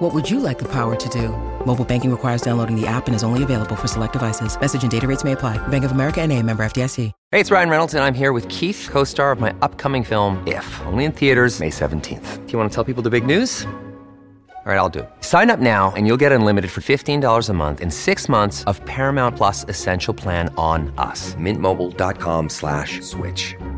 What would you like the power to do? Mobile banking requires downloading the app and is only available for select devices. Message and data rates may apply. Bank of America and a member FDIC. Hey, it's Ryan Reynolds, and I'm here with Keith, co-star of my upcoming film, If, only in theaters May 17th. Do you want to tell people the big news? All right, I'll do it. Sign up now and you'll get unlimited for $15 a month and six months of Paramount Plus Essential Plan on us. Mintmobile.com slash switch.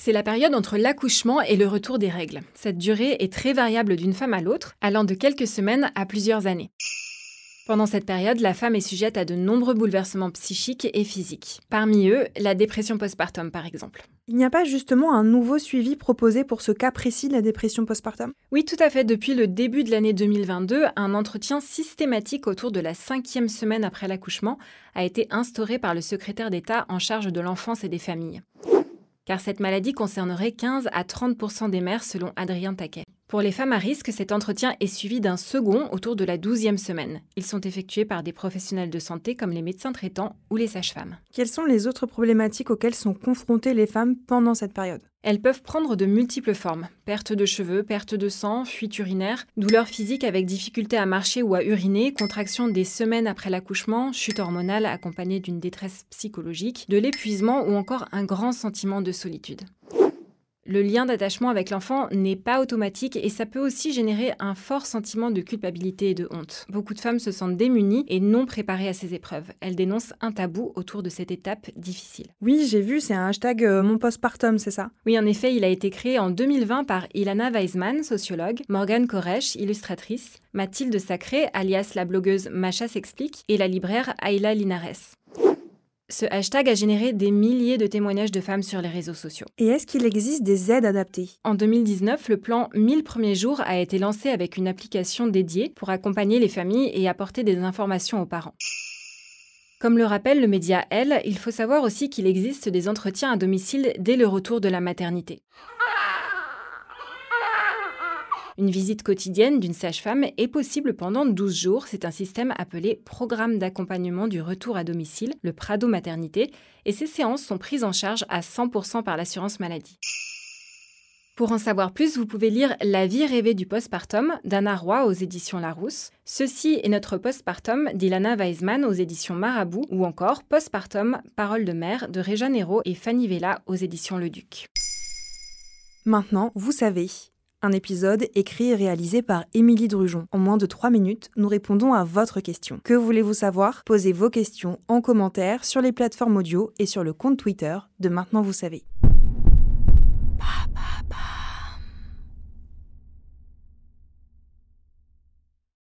C'est la période entre l'accouchement et le retour des règles. Cette durée est très variable d'une femme à l'autre, allant de quelques semaines à plusieurs années. Pendant cette période, la femme est sujette à de nombreux bouleversements psychiques et physiques. Parmi eux, la dépression postpartum par exemple. Il n'y a pas justement un nouveau suivi proposé pour ce cas précis de la dépression postpartum? Oui, tout à fait. Depuis le début de l'année 2022, un entretien systématique autour de la cinquième semaine après l'accouchement a été instauré par le secrétaire d'État en charge de l'enfance et des familles. Car cette maladie concernerait 15 à 30% des mères selon Adrien Taquet. Pour les femmes à risque, cet entretien est suivi d'un second autour de la 12e semaine. Ils sont effectués par des professionnels de santé comme les médecins traitants ou les sages-femmes. Quelles sont les autres problématiques auxquelles sont confrontées les femmes pendant cette période? Elles peuvent prendre de multiples formes. Perte de cheveux, perte de sang, fuite urinaire, douleurs physiques avec difficulté à marcher ou à uriner, contraction des semaines après l'accouchement, chute hormonale accompagnée d'une détresse psychologique, de l'épuisement ou encore un grand sentiment de solitude le lien d'attachement avec l'enfant n'est pas automatique et ça peut aussi générer un fort sentiment de culpabilité et de honte. Beaucoup de femmes se sentent démunies et non préparées à ces épreuves. Elles dénoncent un tabou autour de cette étape difficile. Oui, j'ai vu, c'est un hashtag euh, mon postpartum, c'est ça? Oui, en effet, il a été créé en 2020 par Ilana Weisman, sociologue, Morgane Koresh, illustratrice, Mathilde Sacré, alias la blogueuse Macha s'explique, et la libraire Ayla Linares. Ce hashtag a généré des milliers de témoignages de femmes sur les réseaux sociaux. Et est-ce qu'il existe des aides adaptées? En 2019, le plan 1000 premiers jours a été lancé avec une application dédiée pour accompagner les familles et apporter des informations aux parents. Comme le rappelle le média Elle, il faut savoir aussi qu'il existe des entretiens à domicile dès le retour de la maternité. Une visite quotidienne d'une sage-femme est possible pendant 12 jours. C'est un système appelé Programme d'accompagnement du retour à domicile, le Prado Maternité, et ces séances sont prises en charge à 100% par l'assurance maladie. Pour en savoir plus, vous pouvez lire La vie rêvée du postpartum d'Anna Roy aux éditions Larousse. Ceci est notre postpartum d'Ilana Weisman aux éditions Marabout ou encore Postpartum, Parole de mère de Réja Nero et Fanny Vella aux éditions Le Duc. Maintenant, vous savez. Un épisode écrit et réalisé par Émilie Drujon. En moins de 3 minutes, nous répondons à votre question. Que voulez-vous savoir? Posez vos questions en commentaire sur les plateformes audio et sur le compte Twitter de Maintenant vous savez.